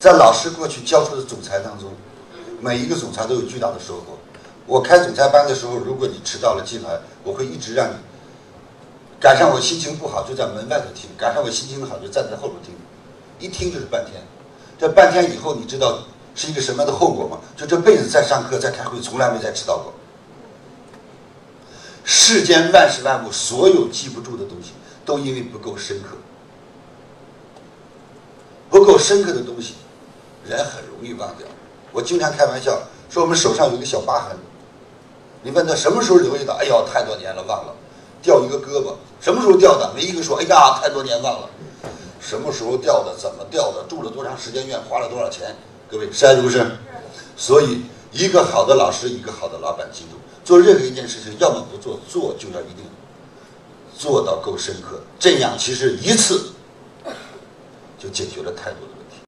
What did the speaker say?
在老师过去教出的总裁当中，每一个总裁都有巨大的收获。我开总裁班的时候，如果你迟到了进来，我会一直让你赶上我心情不好就在门外头听，赶上我心情好就站在后头听，一听就是半天。这半天以后，你知道是一个什么样的后果吗？就这辈子在上课在开会，从来没再迟到过。世间万事万物，所有记不住的东西，都因为不够深刻。不够深刻的东西，人很容易忘掉。我经常开玩笑说，我们手上有一个小疤痕，你问他什么时候留意到？哎呦，太多年了，忘了。掉一个胳膊，什么时候掉的？没一个说，哎呀，太多年忘了。什么时候掉的？怎么掉的？住了多长时间院？花了多少钱？各位是还是不是？所以，一个好的老师，一个好的老板，记住，做任何一件事情，要么不做，做就要一定做到够深刻。这样其实一次就解决了太多的问题。